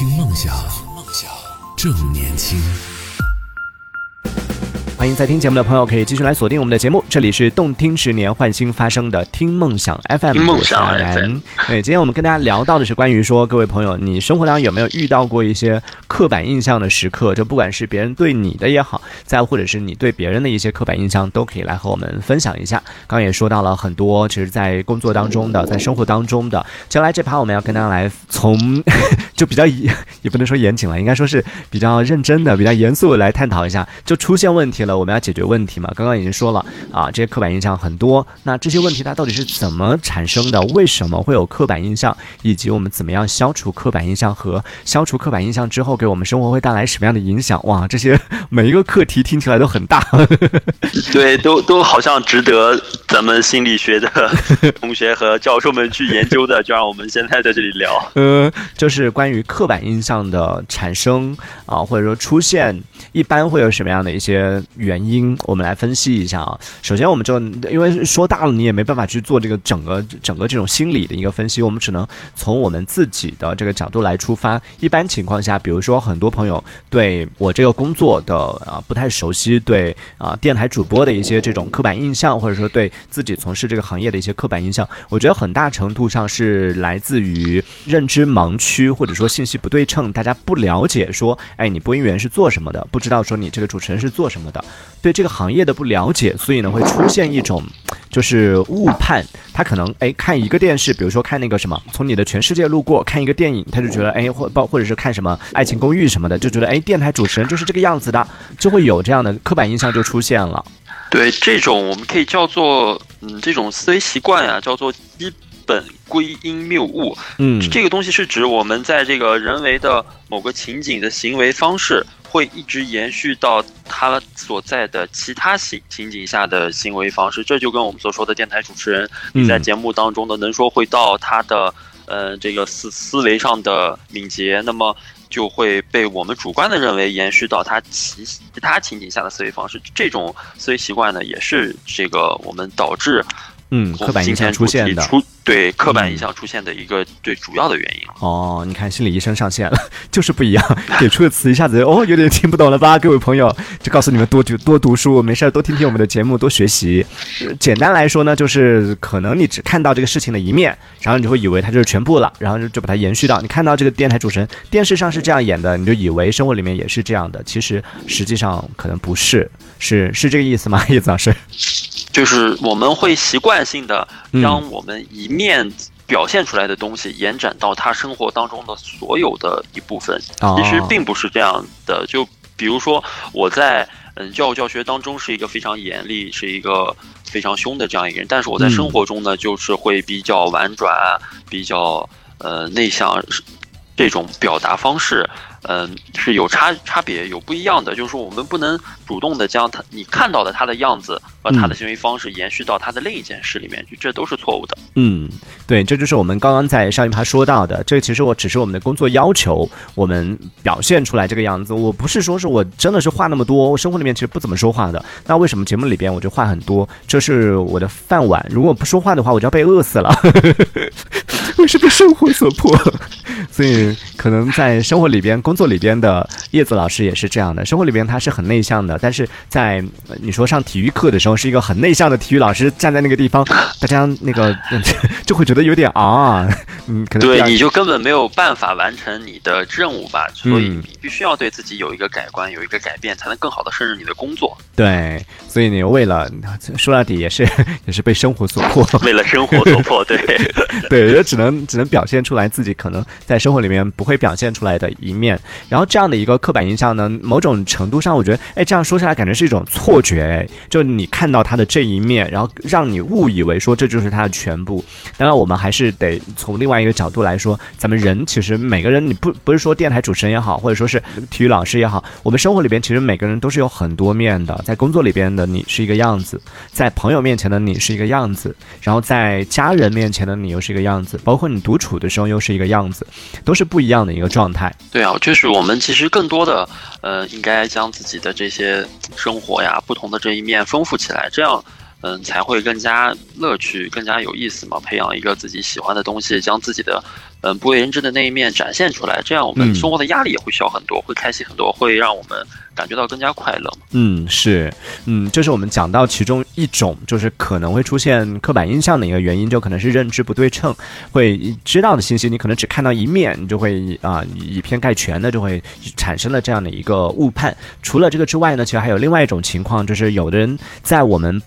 听梦想，梦想正年轻。欢迎在听节目的朋友可以继续来锁定我们的节目，这里是动听十年换新发生的听梦想 FM，听梦想我是阿 FM。对，今天我们跟大家聊到的是关于说，各位朋友，你生活当中有没有遇到过一些刻板印象的时刻？就不管是别人对你的也好，再或者是你对别人的一些刻板印象，都可以来和我们分享一下。刚刚也说到了很多，其实，在工作当中的，在生活当中的。接下来这盘我们要跟大家来从就比较严 也不能说严谨了，应该说是比较认真的、比较严肃的来探讨一下，就出现问题了，我们要解决问题嘛。刚刚已经说了啊，这些刻板印象很多，那这些问题它到底是怎么产生的？为什么会有刻板印象？以及我们怎么样消除刻板印象和消除刻板印象之后给我们生活会带来什么样的影响？哇，这些每一个课题听起来都很大。对，都都好像值得咱们心理学的同学和教授们去研究的，就让我们现在在这里聊。嗯，就是关于于刻板印象的产生啊，或者说出现，一般会有什么样的一些原因？我们来分析一下啊。首先，我们就因为说大了，你也没办法去做这个整个整个这种心理的一个分析，我们只能从我们自己的这个角度来出发。一般情况下，比如说很多朋友对我这个工作的啊不太熟悉，对啊电台主播的一些这种刻板印象，或者说对自己从事这个行业的一些刻板印象，我觉得很大程度上是来自于认知盲区，或者说信息不对称，大家不了解说，哎，你播音员是做什么的，不知道说你这个主持人是做什么的，对这个行业的不了解，所以呢会出现一种就是误判，他可能哎看一个电视，比如说看那个什么，从你的全世界路过看一个电影，他就觉得哎或包或者是看什么爱情公寓什么的，就觉得哎电台主持人就是这个样子的，就会有这样的刻板印象就出现了。对，这种我们可以叫做，嗯，这种思维习惯呀，叫做基本归因谬误。嗯，这个东西是指我们在这个人为的某个情景的行为方式，会一直延续到他所在的其他情情景下的行为方式。这就跟我们所说的电台主持人，你在嗯节目当中的能说会道，他的呃这个思思维上的敏捷，那么就会被我们主观的认为延续到他其其他情景下的思维方式。这种思维习惯呢，也是这个我们导致嗯，刻板印象出现的。出对刻板嗯印象出现的一个最主要的原因了。哦，你看心理医生上线了，就是不一样，给出的词一下子哦，有点听不懂了吧？各位朋友，就告诉你们多读多读书，没事儿多听听我们的节目，多学习。呃简单来说呢，就是可能你只看到这个事情的一面，然后你就会以为它就是全部了，然后就就把它延续到你看到这个电台主持人电视上是这样演的，你就以为生活里面也是这样的，其实实际上可能不是，是是这个意思吗？叶子老师？就是我们会习惯性的嗯让我们一面表现出来的东西延展到他生活当中的所有的一部分，哦其实并不是这样的。就比如说我在嗯教育教学当中是一个非常严厉、是一个非常凶的这样一个人，但是我在嗯生活中呢，就是会比较婉转、比较呃内向，这种表达方式。嗯，是有差差别，有不一样的。就是说，我们不能主动的将他你看到的他的样子和他的嗯行为方式延续到他的另一件事里面去，这都是错误的。嗯，对，这就是我们刚刚在上一趴说到的。这其实我只是我们的工作要求，我们表现出来这个样子。我不是说是我真的是话那么多，我生活里面其实不怎么说话的。那为什么节目里边我就话很多？这是我的饭碗。如果不说话的话，我就要被饿死了。我是被生活所迫，所以可能在生活里边、工作里边的叶子老师也是这样的。生活里边他是很内向的，但是在呃你说上体育课的时候，是一个很内向的体育老师站在那个地方，大家那个嗯 就会觉得有点啊，嗯，可能对，你就根本没有办法完成你的任务吧，所以嗯你必须要对自己有一个改观，有一个改变，才能更好的胜任你的工作。对，所以你为了说到底也是 也是被生活所迫，为了生活所迫，对，对，也只能只能表现出来自己可能在生活里面不会表现出来的一面。然后这样的一个刻板印象呢，某种程度上，我觉得，哎，这样说下来感觉是一种错觉，就你看到他的这一面，然后让你误以为说这就是他的全部。当然，我们还是得从另外一个角度来说，咱们人其实每个人，你不不是说电台主持人也好，或者说是体育老师也好，我们生活里边其实每个人都是有很多面的，在工作里边的你是一个样子，在朋友面前的你是一个样子，然后在家人面前的你又是一个样子，包括你独处的时候又是一个样子，都是不一样的一个状态。对啊，就是我们其实更多的，呃，应该将自己的这些生活呀，不同的这一面丰富起来，这样嗯，才会更加乐趣，更加有意思嘛。培养一个自己喜欢的东西，将自己的嗯不为人知的那一面展现出来，这样我们生活的压力也会小很多，会开心很多，会让我们感觉到更加快乐。嗯，是，嗯，这是我们讲到其中一种，就是可能会出现刻板印象的一个原因，就可能是认知不对称，会知道的信息你可能只看到一面，你就会啊以偏概全的就会产生了这样的一个误判。除了这个之外呢，其实还有另外一种情况，就是有的人在我们。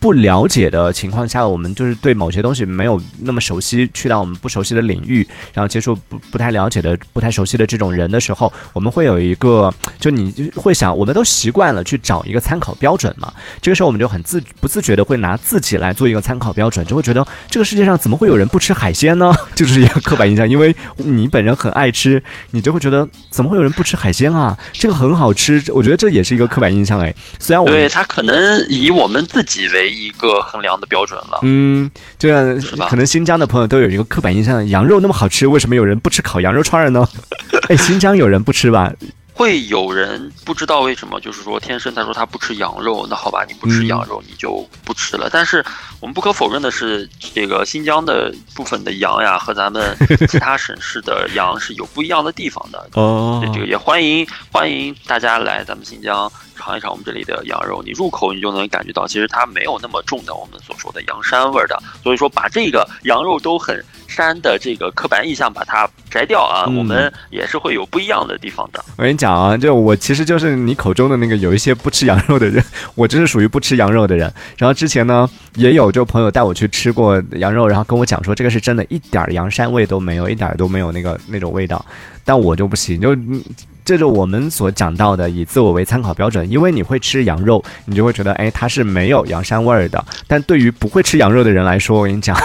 不了解的情况下，我们就是对某些东西没有那么熟悉，去到我们不熟悉的领域，然后接触不不太了解的、不太熟悉的这种人的时候，我们会有一个，就你会想，我们都习惯了去找一个参考标准嘛。这个时候我们就很自不自觉的会拿自己来做一个参考标准，就会觉得这个世界上怎么会有人不吃海鲜呢？就是一个刻板印象，因为你本人很爱吃，你就会觉得怎么会有人不吃海鲜啊？这个很好吃，我觉得这也是一个刻板印象哎。虽然我对他可能以我们自己为。一个衡量的标准了。嗯，这样可能新疆的朋友都有一个刻板印象：羊肉那么好吃，为什么有人不吃烤羊肉串呢？哎，新疆有人不吃吧？会有人不知道为什么，就是说天生他说他不吃羊肉，那好吧，你不吃羊肉你就不吃了。但是我们不可否认的是，这个新疆的部分的羊呀，和咱们其他省市的羊是有不一样的地方的。哦，这个也欢迎欢迎大家来咱们新疆。尝一尝我们这里的羊肉，你入口你就能感觉到，其实它没有那么重的我们所说的羊膻味儿的。所以说，把这个羊肉都很膻的这个刻板印象把它摘掉啊，我们也是会有不一样的地方的。我跟你讲啊，就我其实就是你口中的那个有一些不吃羊肉的人，我就是属于不吃羊肉的人。然后之前呢，也有就朋友带我去吃过羊肉，然后跟我讲说这个是真的，一点羊膻味都没有，一点都没有那个那种味道。但我就不行，就。这是我们所讲到的，以自我为参考标准。因为你会吃羊肉，你就会觉得，哎，它是没有羊膻味儿的。但对于不会吃羊肉的人来说，我跟你讲，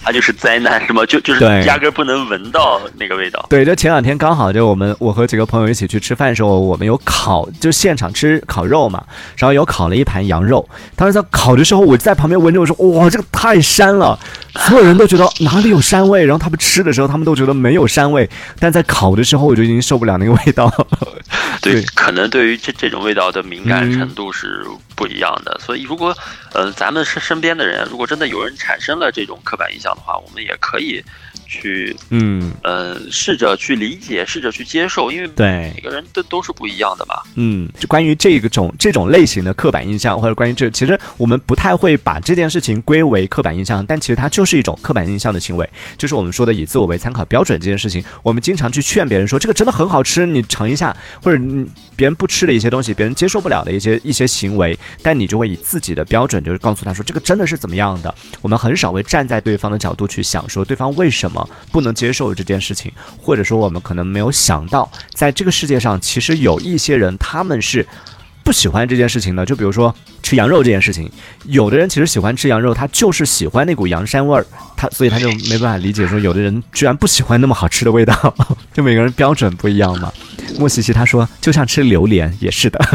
它 就是灾难，是吗？就就是压根不能闻到那个味道。对，就前两天刚好就我们我和几个朋友一起去吃饭的时候，我们有烤，就现场吃烤肉嘛，然后有烤了一盘羊肉。当时在烤的时候，我在旁边闻着，我说，哇，这个太膻了。所有人都觉得哪里有膻味，然后他们吃的时候，他们都觉得没有膻味。但在烤的时候，我就已经受不了那个味道。对，可能对于这这种味道的敏感程度是不一样的，所以如果，呃，咱们身身边的人，如果真的有人产生了这种刻板印象的话，我们也可以。去，嗯，呃，试着去理解，试着去接受，因为对每个人都都是不一样的嘛。嗯，就关于这个种这种类型的刻板印象，或者关于这，其实我们不太会把这件事情归为刻板印象，但其实它就是一种刻板印象的行为，就是我们说的以自我为参考标准这件事情。我们经常去劝别人说这个真的很好吃，你尝一下，或者别人不吃的一些东西，别人接受不了的一些一些行为，但你就会以自己的标准，就是告诉他说这个真的是怎么样的。我们很少会站在对方的角度去想，说对方为什么。不能接受这件事情，或者说我们可能没有想到，在这个世界上，其实有一些人他们是不喜欢这件事情的。就比如说吃羊肉这件事情，有的人其实喜欢吃羊肉，他就是喜欢那股羊膻味儿，他所以他就没办法理解说，有的人居然不喜欢那么好吃的味道，就每个人标准不一样嘛。莫西西他说，就像吃榴莲 也是的，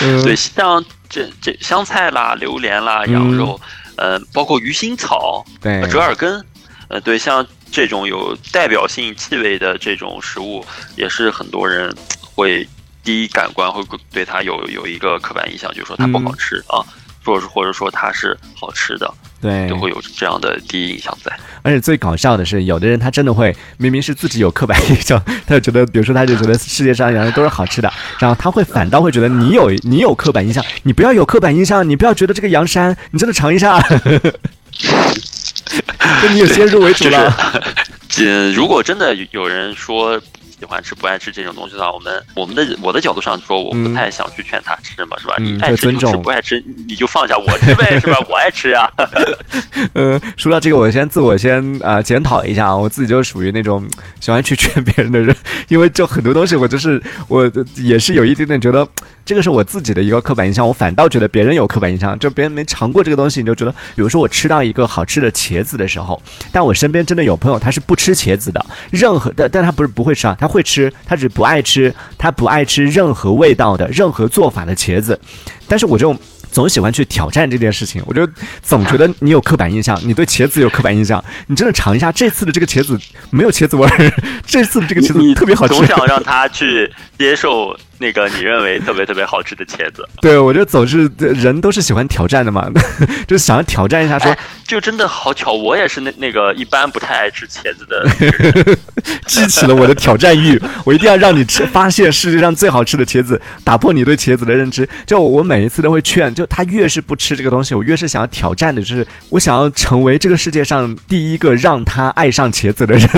对，像这这香菜啦、榴莲啦、羊肉。呃，包括鱼腥草、对折耳根，呃，对，像这种有代表性气味的这种食物，也是很多人会第一感官会对它有有一个刻板印象，就是说它不好吃啊，或者是或者说它是好吃的，对，就会有这样的第一印象在。而且最搞笑的是，有的人他真的会明明是自己有刻板印象，他就觉得，比如说他就觉得世界上羊肉都是好吃的，然后他会反倒会觉得你有你有刻板印象，你不要有刻板印象，你不要觉得这个羊膻，你真的尝一下，就你有先入为主了。嗯，如果真的有人说。喜欢吃不爱吃这种东西的话，我们我们的我的角度上说，我不太想去劝他吃嘛，是吧？你爱吃就吃，不爱吃你就放下，我吃呗，是吧？我爱吃呀。呃，说到这个，我先自我先啊检讨一下啊，我自己就属于那种喜欢去劝别人的人，因为就很多东西，我就是我也是有一点点觉得。这个是我自己的一个刻板印象，我反倒觉得别人有刻板印象，就别人没尝过这个东西，你就觉得，比如说我吃到一个好吃的茄子的时候，但我身边真的有朋友他是不吃茄子的，任何但但他不是不会吃啊，他会吃，他只不爱吃，他不爱吃任何味道的、任何做法的茄子，但是我这种。总喜欢去挑战这件事情，我就总觉得你有刻板印象，你对茄子有刻板印象，你真的尝一下这次的这个茄子没有茄子味儿，这次的这个茄子特别好吃。总想让他去接受那个你认为特别特别好吃的茄子。对，我觉得总是人都是喜欢挑战的嘛，就是想要挑战一下，说哎，就真的好巧，我也是那那个一般不太爱吃茄子的。激起了我的挑战欲，我一定要让你吃，发现世界上最好吃的茄子，打破你对茄子的认知。就我每一次都会劝，就他越是不吃这个东西，我越是想要挑战的，就是我想要成为这个世界上第一个让他爱上茄子的人。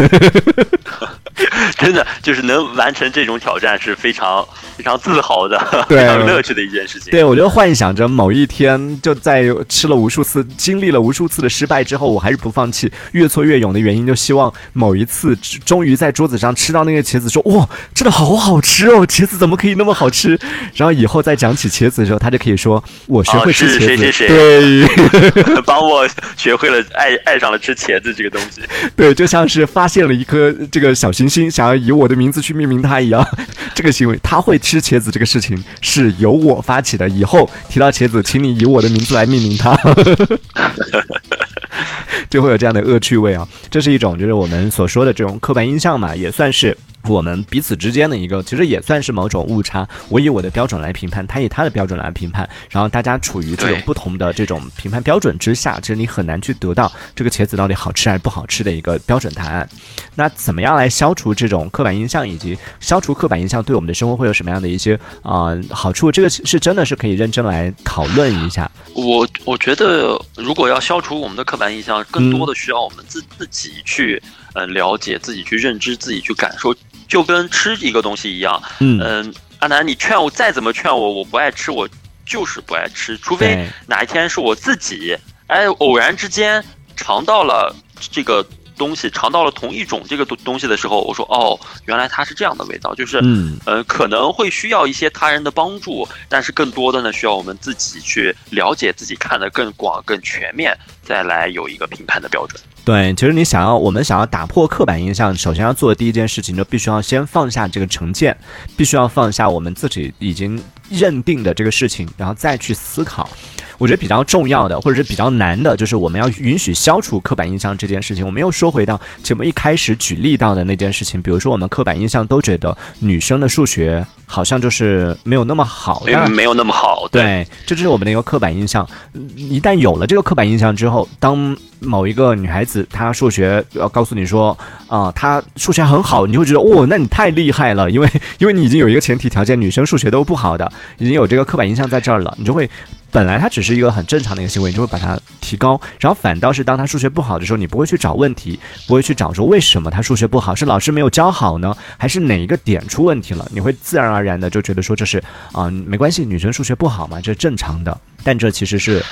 真的就是能完成这种挑战是非常非常自豪的，对 非常有乐趣的一件事情。对，我就幻想着某一天，就在吃了无数次、经历了无数次的失败之后，我还是不放弃，越挫越勇的原因，就希望某一次终于在桌子上吃到那个茄子，说哇，真的好好吃哦，茄子怎么可以那么好吃？然后以后再讲起茄子的时候，他就可以说我学会吃茄子，谁谁谁对 帮我学会了爱爱上了吃茄子这个东西。对，就像是发现了一颗这个小行星，想要以我的名字去命名它一样。这个行为，他会吃茄子这个事情是由我发起的。以后提到茄子，请你以我的名字来命名它。就会有这样的恶趣味啊，这是一种就是我们所说的这种刻板印象嘛，也算是我们彼此之间的一个，其实也算是某种误差。我以我的标准来评判，他以他的标准来评判，然后大家处于这种不同的这种评判标准之下，其实你很难去得到这个茄子到底好吃还是不好吃的一个标准答案。那怎么样来消除这种刻板印象，以及消除刻板印象对我们的生活会有什么样的一些啊、好处？这个是真的是可以认真来讨论一下。我我觉得，如果要消除我们的刻板印象，更多的需要我们自自己去呃了解，自己去认知，自己去感受，就跟吃一个东西一样。嗯嗯，阿南，你劝我再怎么劝我，我不爱吃，我就是不爱吃，除非哪一天是我自己哎偶然之间尝到了这个东西，尝到了同一种这个东东西的时候，我说哦，原来它是这样的味道，就是嗯，呃，可能会需要一些他人的帮助，但是更多的呢，需要我们自己去了解自己，看得更广、更全面，再来有一个评判的标准。对，其实你想要，我们想要打破刻板印象，首先要做的第一件事情，就必须要先放下这个成见，必须要放下我们自己已经认定的这个事情，然后再去思考。我觉得比较重要的，或者是比较难的，就是我们要允许消除刻板印象这件事情。我们又说回到节目一开始举例到的那件事情，比如说我们刻板印象都觉得女生的数学好像就是没有那么好，当然没没有那么好，对，这就是我们的一个刻板印象。嗯一旦有了这个刻板印象之后，当某一个女孩子他数学要告诉你说啊、他数学很好，你会觉得哦，那你太厉害了，因为因为你已经有一个前提条件，女生数学都不好的，已经有这个刻板印象在这儿了，你就会。本来它只是一个很正常的一个行为，你就会把它提高，然后反倒是当他数学不好的时候，你不会去找问题，不会去找说为什么他数学不好，是老师没有教好呢，还是哪一个点出问题了？你会自然而然的就觉得说这是啊、没关系，女生数学不好嘛，这是正常的。但这其实是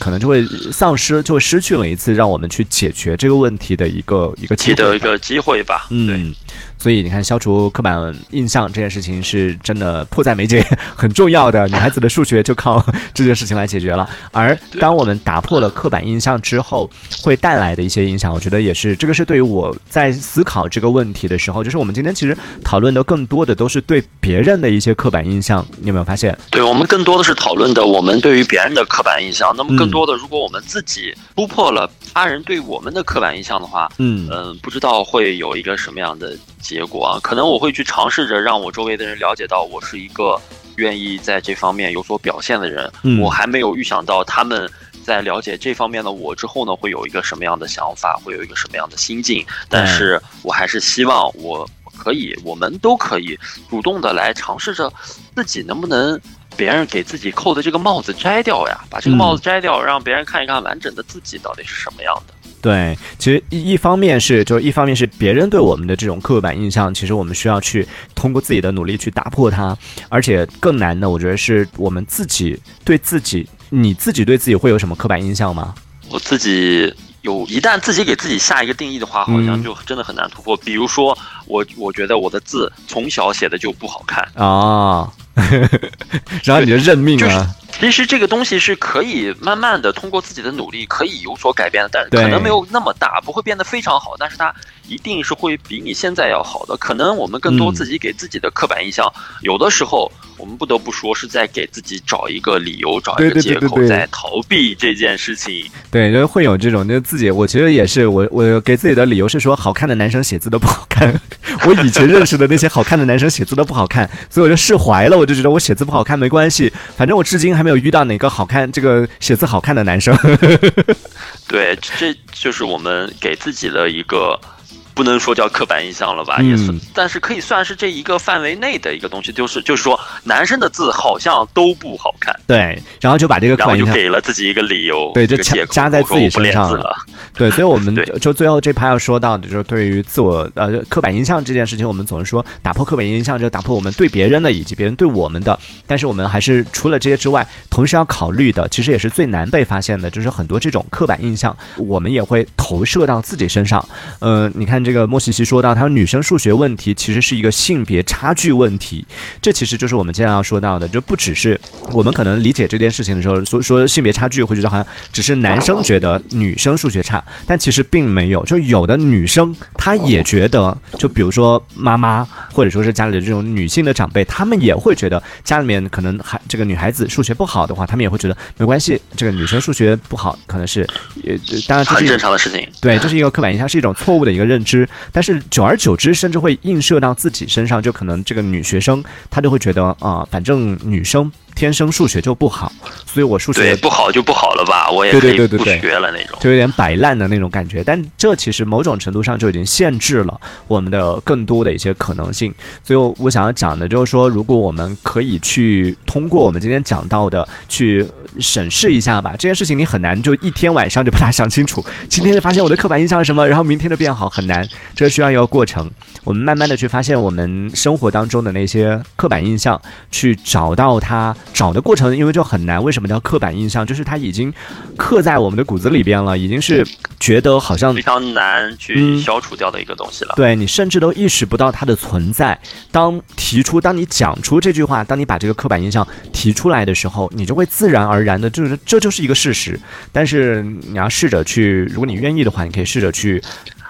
可能就会丧失，就会失去了一次让我们去解决这个问题的一个一个机会一个机会吧。对，嗯，所以你看，消除刻板印象这件事情是真的迫在眉睫，很重要的。女孩子的数学就靠这件事情来解决了。而当我们打破了刻板印象之后，会带来的一些影响，我觉得也是这个是对于我在思考这个问题的时候，就是我们今天其实讨论的更多的都是对别人的一些刻板印象。你有没有发现？对我们更多的是讨论的我们对于别人的刻板印象。那么更多的，如果我们自己突破了他人对我们的刻板印象的话，嗯嗯，不知道会有一个什么样的结果啊？可能我会去尝试着让我周围的人了解到我是一个愿意在这方面有所表现的人。嗯我还没有预想到他们在了解这方面的我之后呢，会有一个什么样的想法，会有一个什么样的心境。但是我还是希望我可以，我们都可以主动的来尝试着自己能不能。别人给自己扣的这个帽子摘掉呀，把这个帽子摘掉，让别人看一看完整的自己到底是什么样的。对，其实一一方面是，就是一方面是别人对我们的这种刻板印象，其实我们需要去通过自己的努力去打破它，而且更难的，我觉得是我们自己对自己，你自己对自己会有什么刻板印象吗？我自己有一旦自己给自己下一个定义的话，好像嗯就真的很难突破。比如说，我我觉得我的字从小写的就不好看，啊，然后你就认命就是啊，其实这个东西是可以慢慢的通过自己的努力可以有所改变的，但是可能没有那么大，不会变得非常好，但是它一定是会比你现在要好的。可能我们更多嗯自己给自己的刻板印象，有的时候我们不得不说是在给自己找一个理由，找一个借口，在逃避这件事情。对，就是会有这种，就自己，我其实也是，我我给自己的理由是说，好看的男生写字都不好看。我以前认识的那些好看的男生写字都不好看，所以我就释怀了，我就觉得我写字不好看没关系，反正我至今还没有遇到哪个好看这个写字好看的男生。对，这就是我们给自己的一个。不能说叫刻板印象了吧，嗯也算，但是可以算是这一个范围内的一个东西，就是就是说，男生的字好像都不好看，对，然后就把这个刻板印象给了自己一个理由，对就加加在自己身上了。对，所以我们 就最后这趴要说到的，就是对于自我呃刻板印象这件事情，我们总是说打破刻板印象，就打破我们对别人的以及别人对我们的。但是我们还是除了这些之外，同时要考虑的，其实也是最难被发现的，就是很多这种刻板印象，我们也会投射到自己身上。呃，你看这个莫西西说到，他说女生数学问题其实是一个性别差距问题，这其实就是我们接下来要说到的，就不只是我们可能理解这件事情的时候，说说性别差距，会觉得好像只是男生觉得女生数学差，但其实并没有。就有的女生她也觉得，就比如说妈妈，或者说是家里的这种女性的长辈，她们也会觉得家里面可能还这个女孩子数学不好的话，她们也会觉得没关系，这个女生数学不好可能是，呃，当然这是正常的事情。对，这是一个刻板印象，是一种错误的一个认知。但是久而久之，甚至会映射到自己身上，就可能这个女学生她就会觉得啊、反正女生天生数学就不好，所以我数，学不好就不好了吧，我也对可以不对对对对学了那种。就有点摆烂的那种感觉。但这其实某种程度上就已经限制了我们的更多的一些可能性。所以我想要讲的就是说，如果我们可以去通过我们今天讲到的去审视一下吧，这件事情你很难就一天晚上就把它想清楚。今天就发现我的刻板印象是什么，然后明天就变好，很难。这需要一个过程。我们慢慢的去发现我们生活当中的那些刻板印象，去找到它，找的过程因为就很难。为什么叫刻板印象？就是它已经刻在我们的骨子里边了，已经是觉得好像非常难去嗯消除掉的一个东西了。对你甚至都意识不到它的存在。当提出，当你讲出这句话，当你把这个刻板印象提出来的时候，你就会自然而然的，就是这就是一个事实。但是你要试着去，如果你愿意的话，你可以试着去。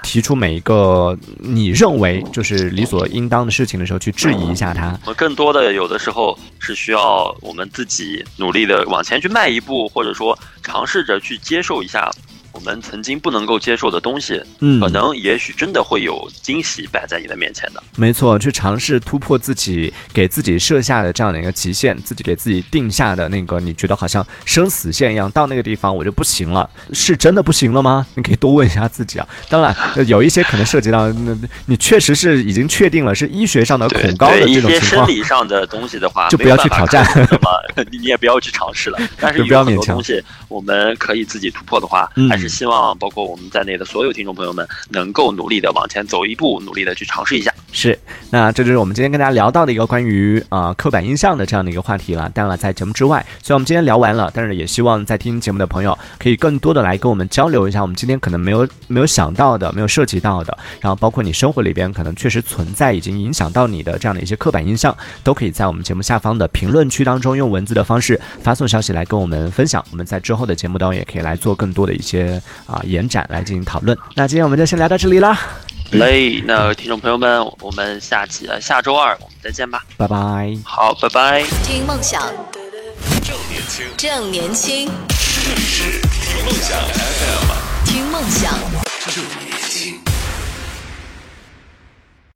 提出每一个你认为就是理所应当的事情的时候，去质疑一下他。更多的有的时候是需要我们自己努力的往前去迈一步，或者说尝试着去接受一下我们曾经不能够接受的东西，嗯可能也许真的会有惊喜摆在你的面前的。没错，去尝试突破自己给自己设下的这样的一个极限，自己给自己定下的那个你觉得好像生死线一样，到那个地方我就不行了，是真的不行了吗？你可以多问一下自己啊。当然，呃有一些可能涉及到，那你确实是已经确定了是医学上的恐高的，一些生这种情况。理上的东西的话，就不要去挑战你也不要去尝试了。但是 就有很不要勉强多东西我们可以自己突破的话，嗯还是希望包括我们在内的所有听众朋友们能够努力的往前走一步，努力的去尝试一下。是，那这就是我们今天跟大家聊到的一个关于啊、刻板印象的这样的一个话题了。当然了，在节目之外，虽然我们今天聊完了，但是也希望在听节目的朋友可以更多的来跟我们交流一下，我们今天可能没有没有想到的、没有涉及到的，然后包括你生活里边可能确实存在已经影响到你的这样的一些刻板印象，都可以在我们节目下方的评论区当中用文字的方式发送消息来跟我们分享。我们在之后的节目当中也可以来做更多的一些啊、延展来进行讨论。那今天我们就先聊到这里啦，嘞，那听众朋友们，我们下期呃下周二我们再见吧。拜拜。好，拜拜。听梦想，正年轻，正年轻，这里是听梦想 FM，听梦想。正年轻。